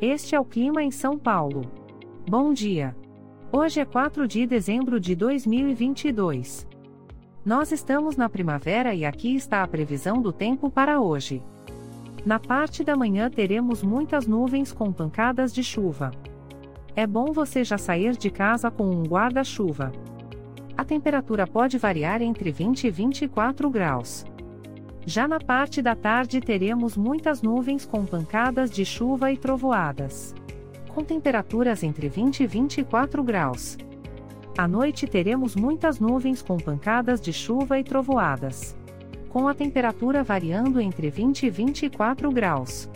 Este é o clima em São Paulo. Bom dia. Hoje é 4 de dezembro de 2022. Nós estamos na primavera e aqui está a previsão do tempo para hoje. Na parte da manhã teremos muitas nuvens com pancadas de chuva. É bom você já sair de casa com um guarda-chuva. A temperatura pode variar entre 20 e 24 graus. Já na parte da tarde teremos muitas nuvens com pancadas de chuva e trovoadas. Com temperaturas entre 20 e 24 graus. À noite teremos muitas nuvens com pancadas de chuva e trovoadas. Com a temperatura variando entre 20 e 24 graus.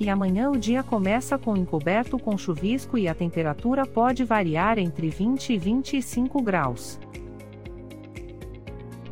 E amanhã o dia começa com encoberto com chuvisco e a temperatura pode variar entre 20 e 25 graus.